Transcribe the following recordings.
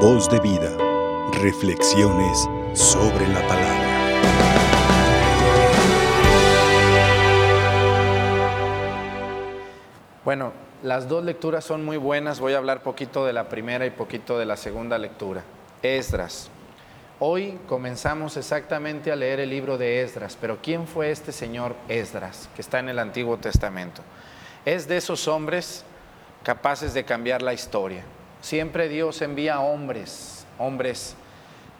Voz de vida. Reflexiones sobre la palabra. Bueno, las dos lecturas son muy buenas. Voy a hablar poquito de la primera y poquito de la segunda lectura. Esdras. Hoy comenzamos exactamente a leer el libro de Esdras, pero ¿quién fue este señor Esdras que está en el Antiguo Testamento? Es de esos hombres capaces de cambiar la historia. Siempre Dios envía hombres, hombres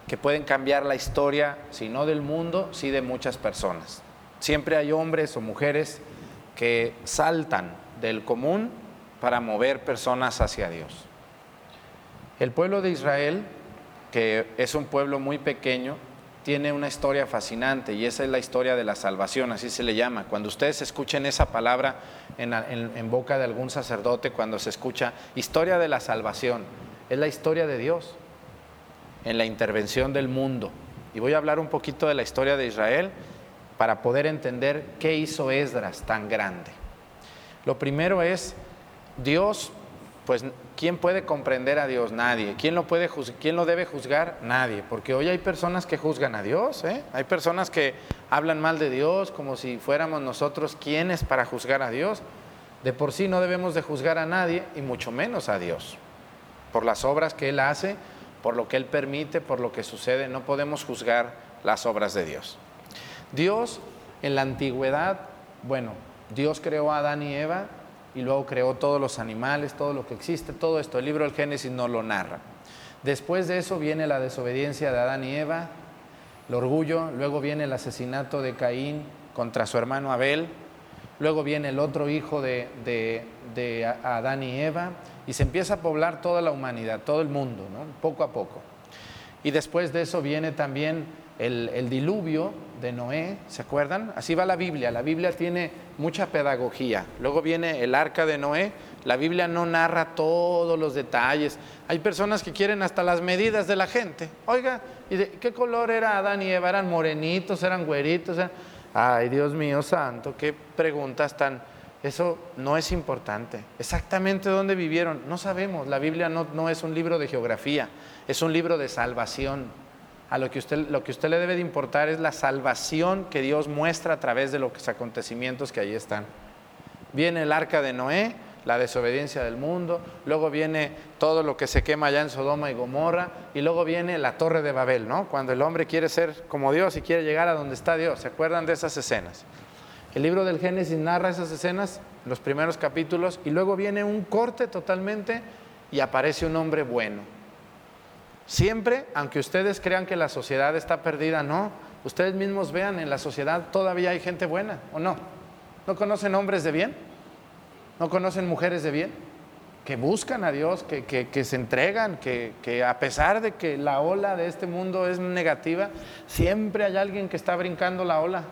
que pueden cambiar la historia, si no del mundo, sí de muchas personas. Siempre hay hombres o mujeres que saltan del común para mover personas hacia Dios. El pueblo de Israel, que es un pueblo muy pequeño, tiene una historia fascinante y esa es la historia de la salvación, así se le llama. Cuando ustedes escuchen esa palabra en, boca de algún sacerdote, cuando se escucha historia de la salvación, es la historia de Dios en la intervención del mundo. Y voy a hablar un poquito de la historia de Israel para poder entender qué hizo Esdras tan grande. Lo primero es, Dios pues ¿quién puede comprender a Dios? Nadie. ¿Quién lo, puede ¿Quién lo debe juzgar? Nadie. Porque hoy hay personas que juzgan a Dios, ¿eh? hay personas que hablan mal de Dios como si fuéramos nosotros quienes para juzgar a Dios. De por sí no debemos de juzgar a nadie y mucho menos a Dios. Por las obras que Él hace, por lo que Él permite, por lo que sucede, no podemos juzgar las obras de Dios. Dios en la antigüedad, bueno, Dios creó a Adán y Eva y luego creó todos los animales, todo lo que existe, todo esto. El libro del Génesis no lo narra. Después de eso viene la desobediencia de Adán y Eva, el orgullo, luego viene el asesinato de Caín contra su hermano Abel, luego viene el otro hijo de, de, Adán y Eva, y se empieza a poblar toda la humanidad, todo el mundo, poco a poco. Y después de eso viene también el, diluvio de Noé, ¿se acuerdan? Así va la Biblia, la Biblia tiene mucha pedagogía. Luego viene el arca de Noé, la Biblia no narra todos los detalles. Hay personas que quieren hasta las medidas de la gente. Oiga, ¿y de qué color era Adán y Eva? ¿Eran morenitos, eran güeritos? Ay, Dios mío santo, qué preguntas tan... Eso no es importante. Exactamente dónde vivieron, no sabemos. La Biblia no, no es un libro de geografía, es un libro de salvación a lo que, usted, lo que usted le debe de importar es la salvación que Dios muestra a través de los acontecimientos que ahí están. Viene el arca de Noé, la desobediencia del mundo, luego viene todo lo que se quema allá en Sodoma y Gomorra, y luego viene la torre de Babel, ¿no? Cuando el hombre quiere ser como Dios y quiere llegar a donde está Dios. ¿Se acuerdan de esas escenas? El libro del Génesis narra esas escenas, los primeros capítulos, y luego viene un corte totalmente y aparece un hombre bueno Siempre, aunque ustedes crean que la sociedad está perdida, no. Ustedes mismos vean, en la sociedad todavía hay gente buena, ¿o no? ¿No conocen hombres de bien? ¿No conocen mujeres de bien? Que buscan a Dios, que, se entregan, que, que a pesar de que la ola de este mundo es negativa, siempre hay alguien que está brincando la ola.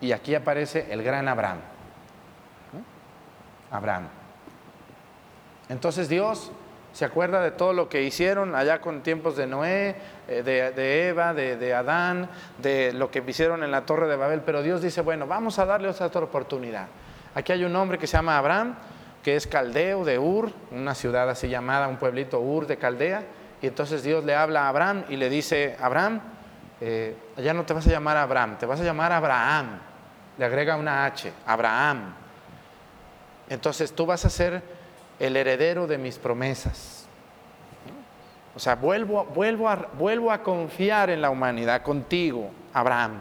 Y aquí aparece el gran Abraham. Abraham. Entonces Dios se acuerda de todo lo que hicieron allá con tiempos de Noé, eh, de, Eva, de, Adán, de lo que hicieron en la torre de Babel, pero Dios dice, bueno, vamos a darle otra oportunidad. Aquí hay un hombre que se llama Abraham, que es caldeo de Ur, una ciudad así llamada, un pueblito Ur de Caldea, y entonces Dios le habla a Abraham y le dice, Abraham, eh, ya no te vas a llamar Abraham, te vas a llamar Abraham, le agrega una H, Abraham. Entonces tú vas a ser el heredero de mis promesas. O sea, vuelvo, vuelvo, a, confiar en la humanidad contigo, Abraham.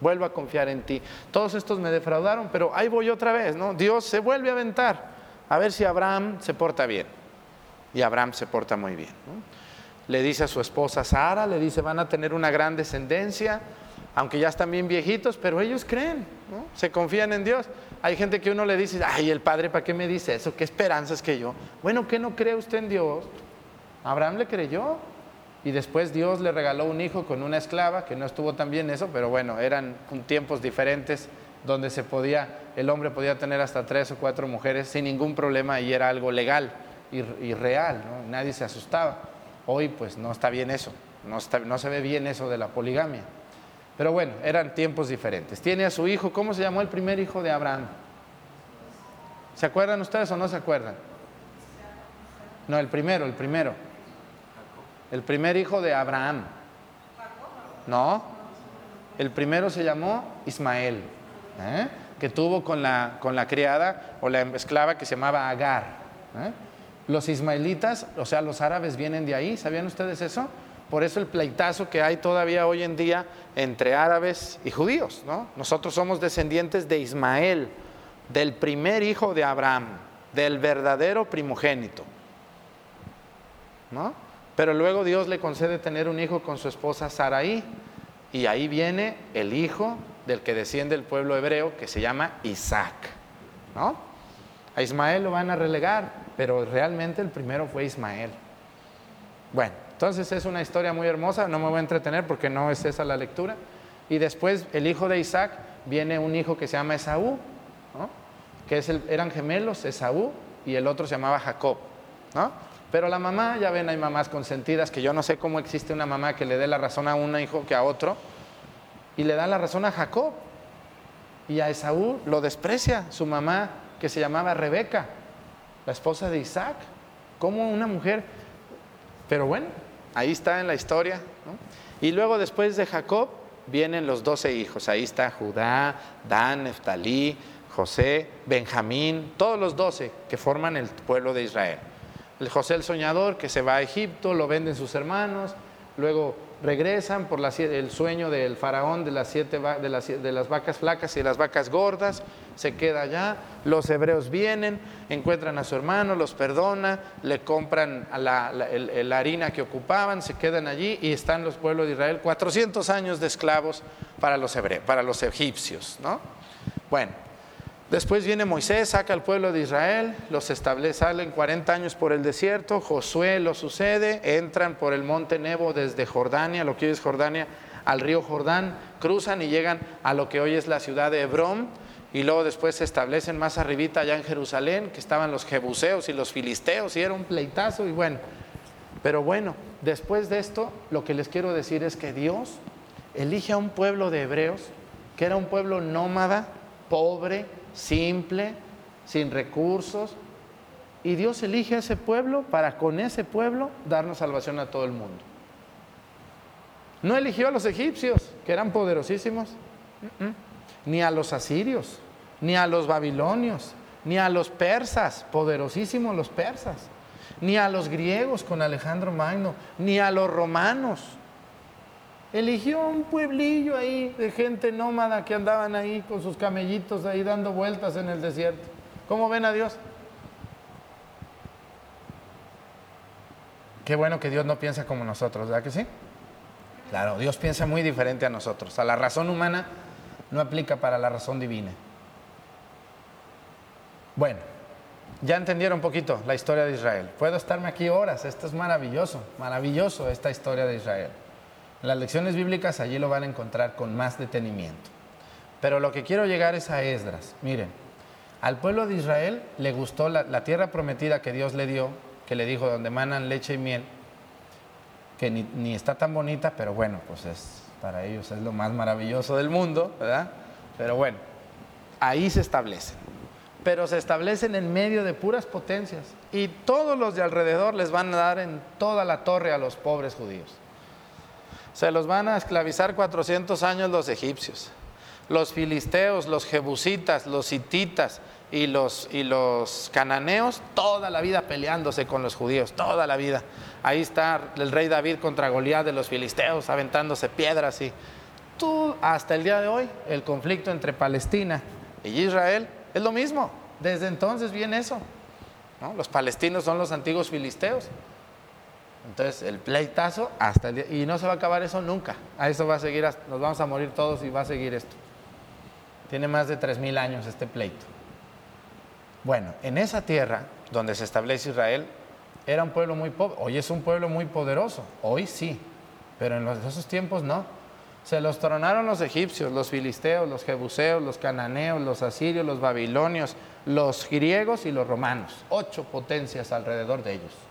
Vuelvo a confiar en ti. Todos estos me defraudaron, pero ahí voy otra vez, ¿no? Dios se vuelve a aventar a ver si Abraham se porta bien. Y Abraham se porta muy bien. Le dice a su esposa Sara, le dice, van a tener una gran descendencia, aunque ya están bien viejitos, pero ellos creen, ¿no? se confían en Dios. Hay gente que uno le dice, ay, el Padre, ¿para qué me dice eso? ¿Qué esperanzas que yo? Bueno, ¿qué no cree usted en Dios? Abraham le creyó y después Dios le regaló un hijo con una esclava, que no estuvo tan bien eso, pero bueno, eran tiempos diferentes donde se podía, el hombre podía tener hasta tres o cuatro mujeres sin ningún problema y era algo legal y, real, nadie se asustaba. Hoy pues no está bien eso, no, no se ve bien eso de la poligamia. Pero bueno, eran tiempos diferentes. Tiene a su hijo, ¿cómo se llamó el primer hijo de Abraham? ¿Se acuerdan ustedes o no se acuerdan? No, el primero, el primero. El primer hijo de Abraham. No, el primero se llamó Ismael, ¿eh? que tuvo con la, con la criada o la esclava que se llamaba Agar. ¿eh? Los ismaelitas, o sea, los árabes vienen de ahí, ¿sabían ustedes eso? Por eso el pleitazo que hay todavía hoy en día entre árabes y judíos, ¿no? Nosotros somos descendientes de Ismael, del primer hijo de Abraham, del verdadero primogénito. ¿No? Pero luego Dios le concede tener un hijo con su esposa Saraí, y ahí viene el hijo del que desciende el pueblo hebreo, que se llama Isaac. ¿No? A Ismael lo van a relegar, pero realmente el primero fue Ismael. Bueno, entonces es una historia muy hermosa, no me voy a entretener porque no es esa la lectura. Y después el hijo de Isaac viene un hijo que se llama Esaú, que es eran gemelos, Esaú, y el otro se llamaba Jacob. ¿no? Pero la mamá, ya ven, hay mamás consentidas, que yo no sé cómo existe una mamá que le dé la razón a un hijo que a otro, y le da la razón a Jacob. Y a Esaú lo desprecia su mamá, que se llamaba Rebeca, la esposa de Isaac. Como una mujer, pero bueno, Ahí está en la historia. Y luego después de Jacob vienen los doce hijos. Ahí está Judá, Dan, Neftalí, José, Benjamín, todos los doce que forman el pueblo de Israel. El José el soñador que se va a Egipto, lo venden sus hermanos, luego regresan por el sueño del faraón de las, siete, de, las, de las vacas flacas y las vacas gordas, se queda allá, los hebreos vienen, encuentran a su hermano, los perdona, le compran la, la, harina que ocupaban, se quedan allí y están los pueblos de Israel 400 años de esclavos para los hebreos, para los egipcios, ¿no? Bueno, Después viene Moisés, saca al pueblo de Israel, los establece, salen 40 años por el desierto, Josué lo sucede, entran por el monte Nebo desde Jordania, lo que hoy es Jordania, al río Jordán, cruzan y llegan a lo que hoy es la ciudad de Hebrón, y luego después se establecen más arribita allá en Jerusalén, que estaban los jebuseos y los filisteos, y era un pleitazo, y bueno, pero bueno, después de esto, lo que les quiero decir es que Dios elige a un pueblo de hebreos, que era un pueblo nómada, pobre, simple, sin recursos. Y Dios elige a ese pueblo para con ese pueblo darnos salvación a todo el mundo. No eligió a los egipcios, que eran poderosísimos, ni a los asirios, ni a los babilonios, ni a los persas, poderosísimos los persas, ni a los griegos con Alejandro Magno, ni a los romanos. Eligió un pueblillo ahí de gente nómada que andaban ahí con sus camellitos ahí dando vueltas en el desierto. ¿Cómo ven a Dios? Qué bueno que Dios no piensa como nosotros, ¿verdad que sí? Claro, Dios piensa muy diferente a nosotros. A la razón humana no aplica para la razón divina. Bueno, ya entendieron un poquito la historia de Israel. Puedo estarme aquí horas, esto es maravilloso, maravilloso esta historia de Israel. Las lecciones bíblicas allí lo van a encontrar con más detenimiento. Pero lo que quiero llegar es a Esdras. Miren, al pueblo de Israel le gustó la, tierra prometida que Dios le dio, que le dijo donde manan leche y miel, que ni, ni, está tan bonita, pero bueno, pues es para ellos es lo más maravilloso del mundo, ¿verdad? Pero bueno, ahí se establecen. Pero se establecen en medio de puras potencias y todos los de alrededor les van a dar en toda la torre a los pobres judíos. Se los van a esclavizar 400 años los egipcios. Los filisteos, los jebusitas, los hititas y los, y los cananeos, toda la vida peleándose con los judíos, toda la vida. Ahí está el rey David contra Goliat de los filisteos, aventándose piedras y tú, hasta el día de hoy, el conflicto entre Palestina y Israel es lo mismo. Desde entonces viene eso. Los palestinos son los antiguos filisteos. Entonces, el pleitazo hasta el día, y no se va a acabar eso nunca. A eso va a seguir, nos vamos a morir todos y va a seguir esto. Tiene más de 3.000 años este pleito. Bueno, en esa tierra donde se establece Israel, era un pueblo muy pobre. Hoy es un pueblo muy poderoso, hoy sí, pero en esos tiempos no. Se los tronaron los egipcios, los filisteos, los jebuseos, los cananeos, los asirios, los babilonios, los griegos y los romanos. Ocho potencias alrededor de ellos.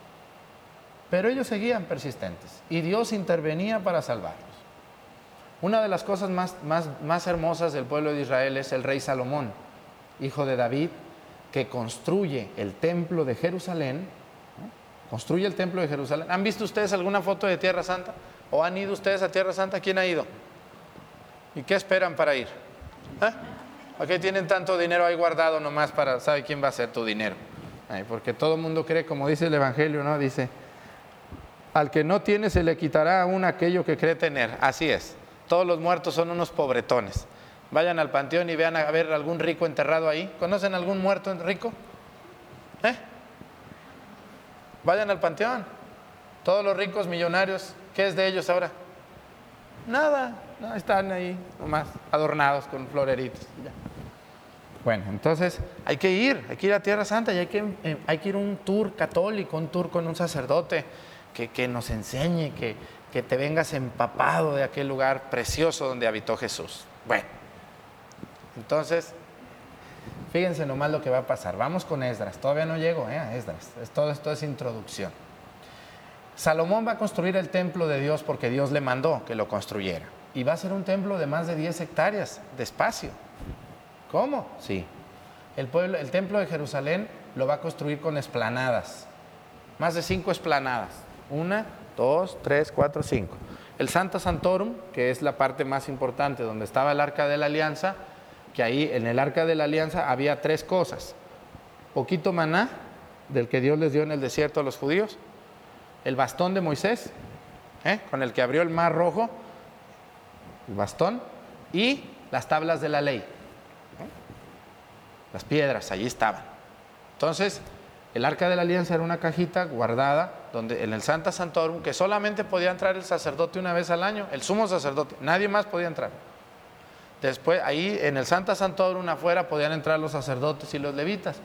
Pero ellos seguían persistentes y Dios intervenía para salvarlos. Una de las cosas más, más, hermosas del pueblo de Israel es el rey Salomón, hijo de David, que construye el templo de Jerusalén construye el templo de Jerusalén. ¿Han visto ustedes alguna foto de Tierra Santa? ¿O han ido ustedes a Tierra Santa? ¿Quién ha ido? ¿Y qué esperan para ir? ¿Eh? ¿Por qué tienen tanto dinero ahí guardado nomás para saber quién va a ser tu dinero? porque todo el mundo cree, como dice el Evangelio, ¿no? Dice, al que no tiene se le quitará aún aquello que cree tener. Así es. Todos los muertos son unos pobretones. Vayan al panteón y vean a ver algún rico enterrado ahí. ¿Conocen algún muerto rico? ¿Eh? Vayan al panteón. Todos los ricos millonarios, ¿qué es de ellos ahora? Nada, están ahí nomás adornados con floreritos. Bueno, entonces hay que ir, hay que ir a Tierra Santa y hay que, eh, hay que ir un tour católico, un tour con un sacerdote que, nos enseñe, que, que te vengas empapado de aquel lugar precioso donde habitó Jesús. Bueno, entonces Fíjense nomás lo que va a pasar. Vamos con Esdras. Todavía no llego ¿eh? a Esdras. Todo esto es introducción. Salomón va a construir el templo de Dios porque Dios le mandó que lo construyera. Y va a ser un templo de más de 10 hectáreas de espacio. ¿Cómo? Sí. El, pueblo, el templo de Jerusalén lo va a construir con esplanadas. Más de cinco esplanadas. Una, dos, tres, cuatro, cinco. El Santa Santorum, que es la parte más importante donde estaba el arca de la alianza, que ahí en el arca de la alianza había tres cosas. Poquito maná, del que Dios les dio en el desierto a los judíos, el bastón de Moisés, ¿eh? con el que abrió el mar rojo, el bastón, y las tablas de la ley. Las piedras, allí estaban. Entonces, el arca de la alianza era una cajita guardada donde, en el Santa Santorum que solamente podía entrar el sacerdote una vez al año, el sumo sacerdote, nadie más podía entrar. Después, ahí en el Santa Santorum afuera podían entrar los sacerdotes y los levitas.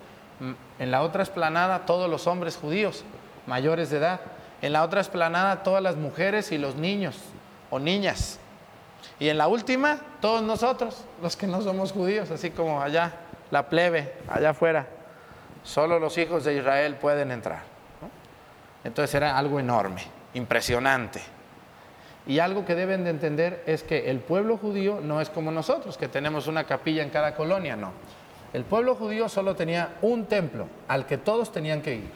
En la otra esplanada, todos los hombres judíos mayores de edad. En la otra esplanada, todas las mujeres y los niños o niñas. Y en la última, todos nosotros, los que no somos judíos, así como allá, la plebe, allá afuera. Solo los hijos de Israel pueden entrar. Entonces era algo enorme, impresionante. Y algo que deben de entender es que el pueblo judío no es como nosotros, que tenemos una capilla en cada colonia, no. El pueblo judío solo tenía un templo al que todos tenían que ir.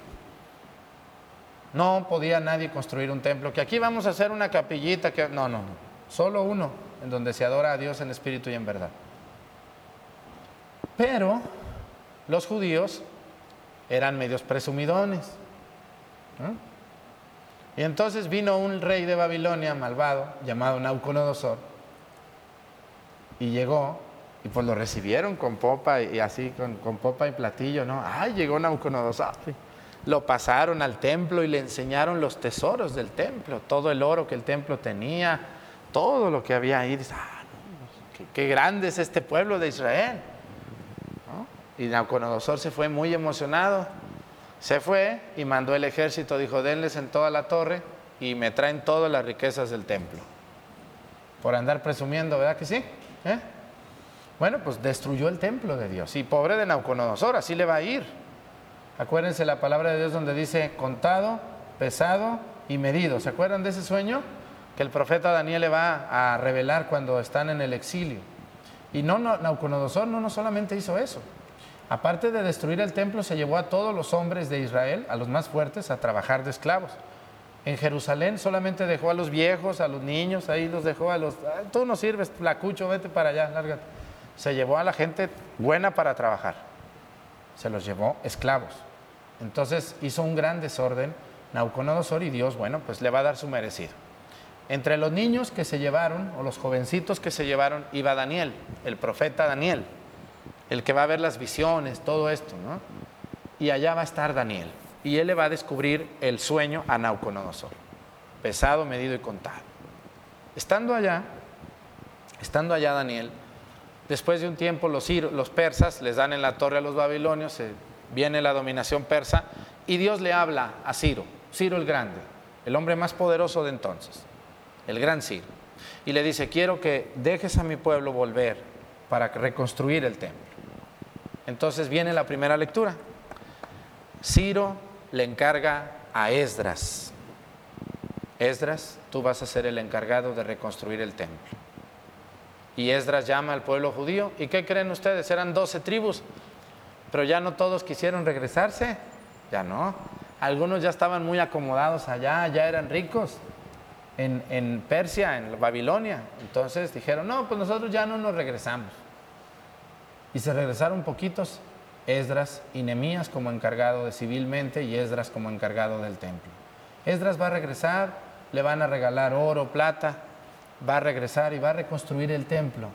No podía nadie construir un templo, que aquí vamos a hacer una capillita, que no, no, no. Solo uno en donde se adora a Dios en espíritu y en verdad. Pero los judíos eran medios presumidones. Y entonces vino un rey de Babilonia malvado llamado Nauconodosor y llegó y pues lo recibieron con popa y así, con, popa y platillo, ¿no? ¡Ay, llegó Nauconodosor! Lo pasaron al templo y le enseñaron los tesoros del templo, todo el oro que el templo tenía, todo lo que había ahí. ¡Ah, qué, grande es este pueblo de Israel! Y Nauconodosor se fue muy emocionado se fue y mandó el ejército, dijo, denles en toda la torre y me traen todas las riquezas del templo. Por andar presumiendo, ¿verdad que sí? ¿Eh? Bueno, pues destruyó el templo de Dios. Y pobre de Nauconosor, así le va a ir. Acuérdense la palabra de Dios donde dice contado, pesado y medido. ¿Se acuerdan de ese sueño? Que el profeta Daniel le va a revelar cuando están en el exilio. Y no, no no, no solamente hizo eso. Aparte de destruir el templo, se llevó a todos los hombres de Israel, a los más fuertes, a trabajar de esclavos. En Jerusalén solamente dejó a los viejos, a los niños, ahí los dejó a los... Tú no sirves, flacucho, vete para allá, lárgate. Se llevó a la gente buena para trabajar. Se los llevó esclavos. Entonces hizo un gran desorden Nauconodosor y Dios, bueno, pues le va a dar su merecido. Entre los niños que se llevaron, o los jovencitos que se llevaron, iba Daniel, el profeta Daniel el que va a ver las visiones, todo esto, ¿no? Y allá va a estar Daniel. Y él le va a descubrir el sueño a pesado, medido y contado. Estando allá, estando allá Daniel, después de un tiempo los persas les dan en la torre a los babilonios, viene la dominación persa, y Dios le habla a Ciro, Ciro el Grande, el hombre más poderoso de entonces, el gran Ciro, y le dice, quiero que dejes a mi pueblo volver para reconstruir el templo. Entonces viene la primera lectura. Ciro le encarga a Esdras. Esdras, tú vas a ser el encargado de reconstruir el templo. Y Esdras llama al pueblo judío. ¿Y qué creen ustedes? Eran doce tribus. Pero ya no todos quisieron regresarse. Ya no. Algunos ya estaban muy acomodados allá, ya eran ricos en, en Persia, en Babilonia. Entonces dijeron, no, pues nosotros ya no nos regresamos. Y se regresaron poquitos, Esdras y Nemías como encargado de civilmente y Esdras como encargado del templo. Esdras va a regresar, le van a regalar oro, plata, va a regresar y va a reconstruir el templo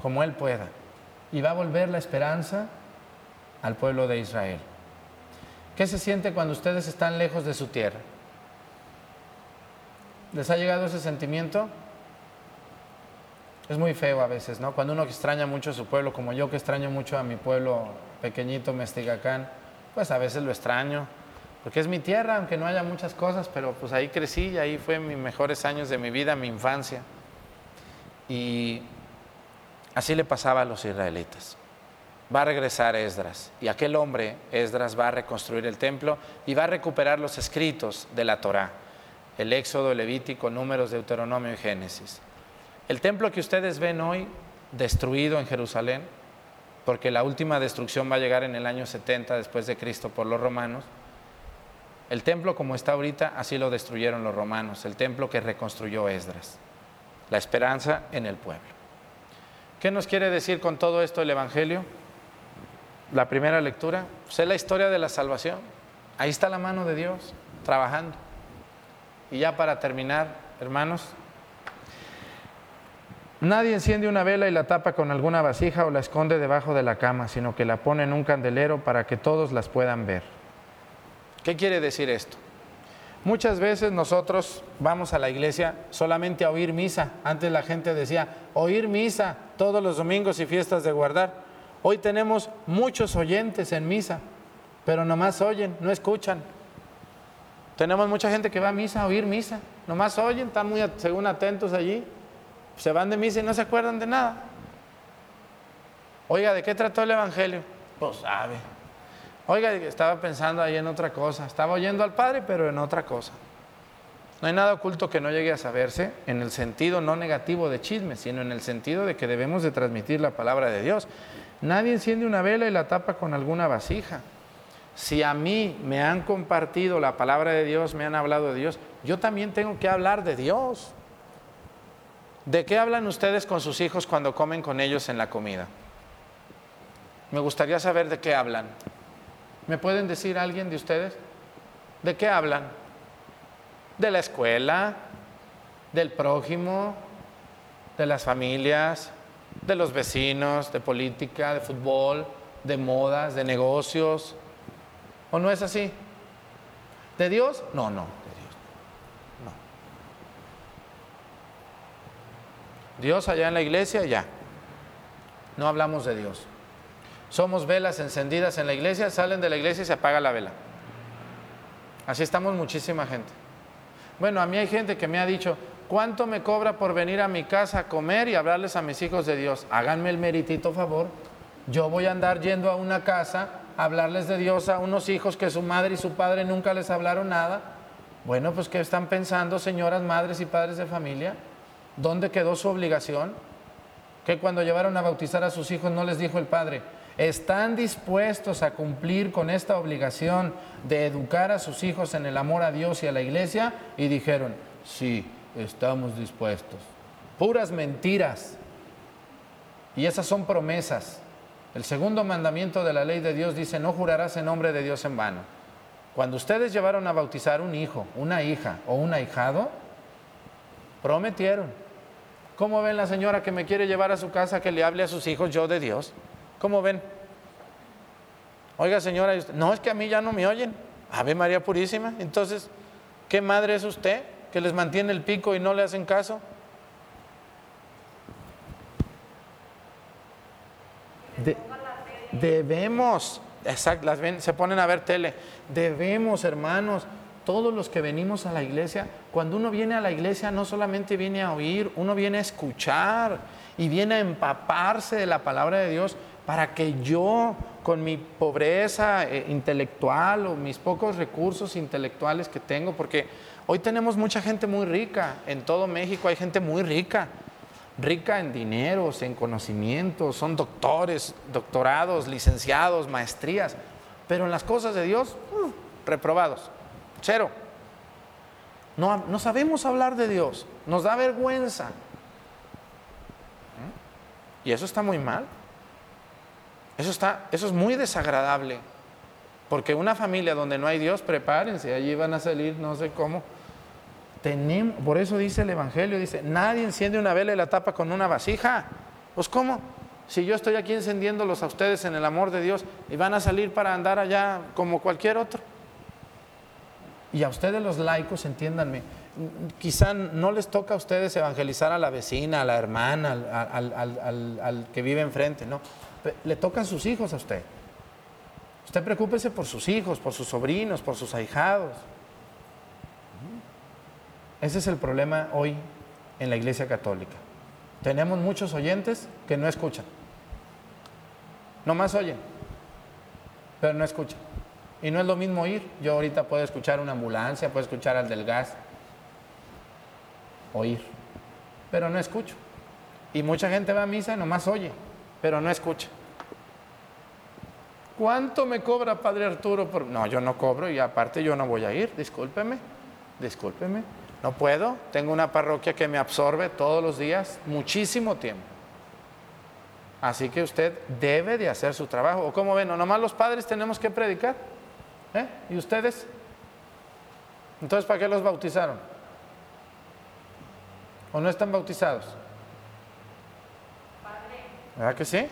como él pueda. Y va a volver la esperanza al pueblo de Israel. ¿Qué se siente cuando ustedes están lejos de su tierra? ¿Les ha llegado ese sentimiento? Es muy feo a veces, ¿no? Cuando uno extraña mucho a su pueblo, como yo que extraño mucho a mi pueblo pequeñito, Mestigacán, pues a veces lo extraño, porque es mi tierra, aunque no haya muchas cosas, pero pues ahí crecí y ahí fue mis mejores años de mi vida, mi infancia. Y así le pasaba a los israelitas va a regresar Esdras y aquel hombre, Esdras, va a reconstruir el templo y va a recuperar los escritos de la Torá, el Éxodo, el Levítico, Números, Deuteronomio y Génesis. El templo que ustedes ven hoy destruido en Jerusalén, porque la última destrucción va a llegar en el año 70 después de Cristo por los romanos. El templo como está ahorita, así lo destruyeron los romanos, el templo que reconstruyó Esdras. La esperanza en el pueblo. ¿Qué nos quiere decir con todo esto el Evangelio? la primera lectura, pues, es la historia de la salvación. Ahí está la mano de Dios trabajando. Y ya para terminar, hermanos, nadie enciende una vela y la tapa con alguna vasija o la esconde debajo de la cama, sino que la pone en un candelero para que todos las puedan ver. ¿Qué quiere decir esto? Muchas veces nosotros vamos a la iglesia solamente a oír misa. Antes la gente decía, oír misa todos los domingos y fiestas de guardar. Hoy tenemos muchos oyentes en misa, pero nomás oyen, no escuchan. Tenemos mucha gente que va a misa a oír misa, nomás oyen, están muy según atentos allí, se van de misa y no se acuerdan de nada. Oiga, ¿de qué trató el Evangelio? Pues sabe. Oiga, estaba pensando ahí en otra cosa, estaba oyendo al Padre, pero en otra cosa. No hay nada oculto que no llegue a saberse en el sentido no negativo de chisme, sino en el sentido de que debemos de transmitir la palabra de Dios. Nadie enciende una vela y la tapa con alguna vasija. Si a mí me han compartido la palabra de Dios, me han hablado de Dios, yo también tengo que hablar de Dios. ¿De qué hablan ustedes con sus hijos cuando comen con ellos en la comida? Me gustaría saber de qué hablan. ¿Me pueden decir alguien de ustedes? ¿De qué hablan? ¿De la escuela? ¿Del prójimo? ¿De las familias? de los vecinos, de política, de fútbol, de modas, de negocios. ¿O no es así? ¿De Dios? No, no. Dios allá en la iglesia, ya. No hablamos de Dios. Somos velas encendidas en la iglesia, salen de la iglesia y se apaga la vela. Así estamos muchísima gente. Bueno, a mí hay gente que me ha dicho, ¿Cuánto me cobra por venir a mi casa a comer y hablarles a mis hijos de Dios? Háganme el meritito favor. Yo voy a andar yendo a una casa a hablarles de Dios a unos hijos que su madre y su padre nunca les hablaron nada. Bueno, pues ¿qué están pensando, señoras, madres y padres de familia? ¿Dónde quedó su obligación? Que cuando llevaron a bautizar a sus hijos no les dijo el padre, ¿están dispuestos a cumplir con esta obligación de educar a sus hijos en el amor a Dios y a la iglesia? Y dijeron, sí estamos dispuestos. Puras mentiras. Y esas son promesas. El segundo mandamiento de la ley de Dios dice, no jurarás en nombre de Dios en vano. Cuando ustedes llevaron a bautizar un hijo, una hija o un ahijado, prometieron. ¿Cómo ven la señora que me quiere llevar a su casa que le hable a sus hijos yo de Dios? ¿Cómo ven? Oiga señora, no es que a mí ya no me oyen. Ave María Purísima. Entonces, ¿qué madre es usted? que les mantiene el pico y no le hacen caso? debemos, exacto, las se ponen a ver tele, debemos hermanos, todos los que venimos a la iglesia, cuando uno viene a la iglesia no solamente viene a oír, uno viene a escuchar y viene a empaparse de la palabra de Dios para que yo, con mi pobreza eh, intelectual o mis pocos recursos intelectuales que tengo, porque Hoy tenemos mucha gente muy rica, en todo México hay gente muy rica, rica en dineros, en conocimientos, son doctores, doctorados, licenciados, maestrías, pero en las cosas de Dios, uh, reprobados. Cero. No, no sabemos hablar de Dios. Nos da vergüenza. Y eso está muy mal. Eso, está, eso es muy desagradable. Porque una familia donde no hay Dios, prepárense, allí van a salir no sé cómo. Por eso dice el Evangelio, dice, nadie enciende una vela y la tapa con una vasija. Pues ¿cómo? Si yo estoy aquí encendiéndolos a ustedes en el amor de Dios y van a salir para andar allá como cualquier otro. Y a ustedes los laicos, entiéndanme, quizá no les toca a ustedes evangelizar a la vecina, a la hermana, al, que vive enfrente, no. Le tocan sus hijos a usted. Usted preocúpese por sus hijos, por sus sobrinos, por sus ahijados. Ese es el problema hoy en la Iglesia Católica. Tenemos muchos oyentes que no escuchan. No más oyen, pero no escuchan. Y no es lo mismo oír. Yo ahorita puedo escuchar una ambulancia, puedo escuchar al del gas. Oír. Pero no escucho. Y mucha gente va a misa y nomás oye, pero no escucha. ¿Cuánto me cobra Padre Arturo? No, yo no cobro y aparte yo no voy a ir, discúlpeme, discúlpeme. No puedo, tengo una parroquia que me absorbe todos los días muchísimo tiempo. Así que usted debe de hacer su trabajo. ¿O cómo ven? ¿O nomás los padres tenemos que predicar? ¿Eh? ¿Y ustedes? Entonces, ¿para qué los bautizaron? ¿O no están bautizados? ¿Verdad que sí?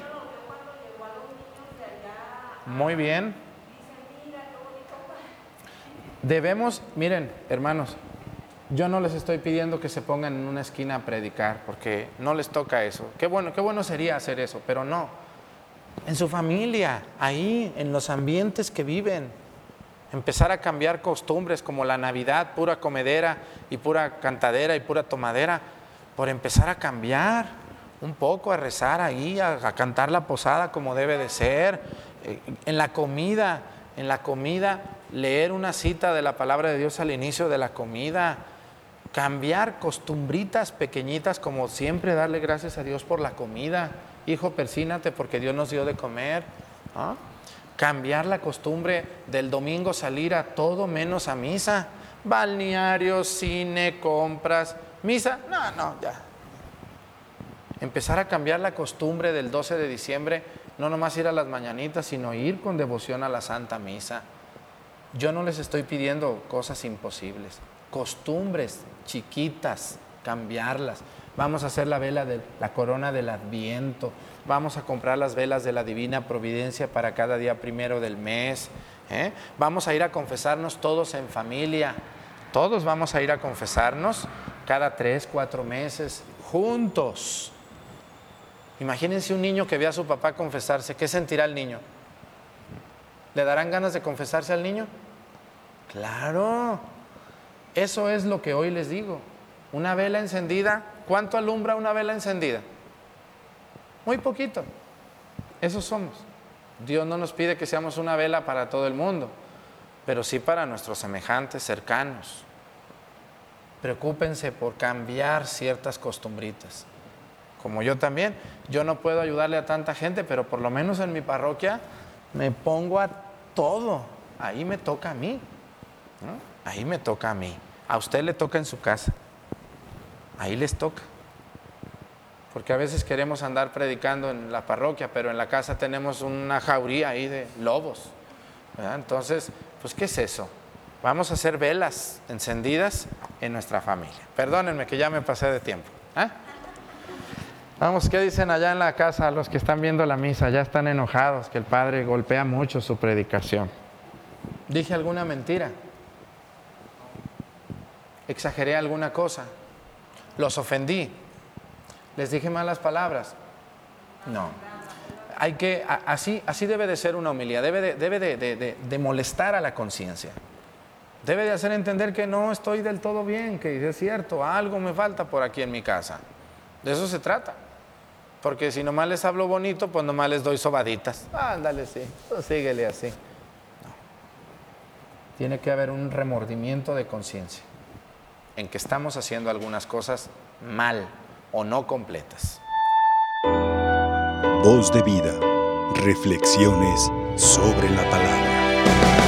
Muy bien. Debemos, miren, hermanos, yo no les estoy pidiendo que se pongan en una esquina a predicar, porque no les toca eso. Qué bueno, qué bueno sería hacer eso, pero no. En su familia, ahí, en los ambientes que viven, empezar a cambiar costumbres como la Navidad, pura comedera y pura cantadera y pura tomadera, por empezar a cambiar un poco, a rezar ahí, a, cantar la posada como debe de ser, eh, en la comida, en la comida, leer una cita de la palabra de Dios al inicio de la comida, cambiar costumbritas pequeñitas como siempre darle gracias a Dios por la comida. Hijo, persínate porque Dios nos dio de comer. Cambiar la costumbre del domingo salir a todo menos a misa. Balneario, cine, compras, misa. No, no, ya. Empezar a cambiar la costumbre del 12 de diciembre no nomás ir a las mañanitas, sino ir con devoción a la Santa Misa. Yo no les estoy pidiendo cosas imposibles, costumbres chiquitas, cambiarlas. Vamos a hacer la vela de la corona del Adviento, vamos a comprar las velas de la Divina Providencia para cada día primero del mes. ¿eh? Vamos a ir a confesarnos todos en familia. Todos vamos a ir a confesarnos cada tres, cuatro meses, juntos. Imagínense un niño que ve a su papá confesarse, ¿qué sentirá el niño? ¿Le darán ganas de confesarse al niño? Claro, eso es lo que hoy les digo. Una vela encendida, ¿cuánto alumbra una vela encendida? Muy poquito. Eso somos. Dios no nos pide que seamos una vela para todo el mundo, pero sí para nuestros semejantes cercanos. Preocúpense por cambiar ciertas costumbritas como yo también. Yo no puedo ayudarle a tanta gente, pero por lo menos en mi parroquia me pongo a todo. Ahí me toca a mí. Ahí me toca a mí. A usted le toca en su casa. Ahí les toca. Porque a veces queremos andar predicando en la parroquia, pero en la casa tenemos una jauría ahí de lobos. Entonces, pues, ¿qué es eso? Vamos a hacer velas encendidas en nuestra familia. Perdónenme que ya me pasé de tiempo. ¿eh? Vamos, ¿qué dicen allá en la casa los que están viendo la misa? Ya están enojados que el Padre golpea mucho su predicación. ¿Dije alguna mentira? ¿Exageré alguna cosa? ¿Los ofendí? ¿Les dije malas palabras? No. Hay que, así, así debe de ser una homilía, debe, de, debe de, molestar a la conciencia. Debe de hacer entender que no estoy del todo bien, que es cierto, algo me falta por aquí en mi casa. De eso se trata. Porque si nomás les hablo bonito, pues nomás les doy sobaditas. Ándale, sí, pues síguele así. Tiene que haber un remordimiento de conciencia en que estamos haciendo algunas cosas mal o no completas. Voz de vida. Reflexiones sobre la palabra.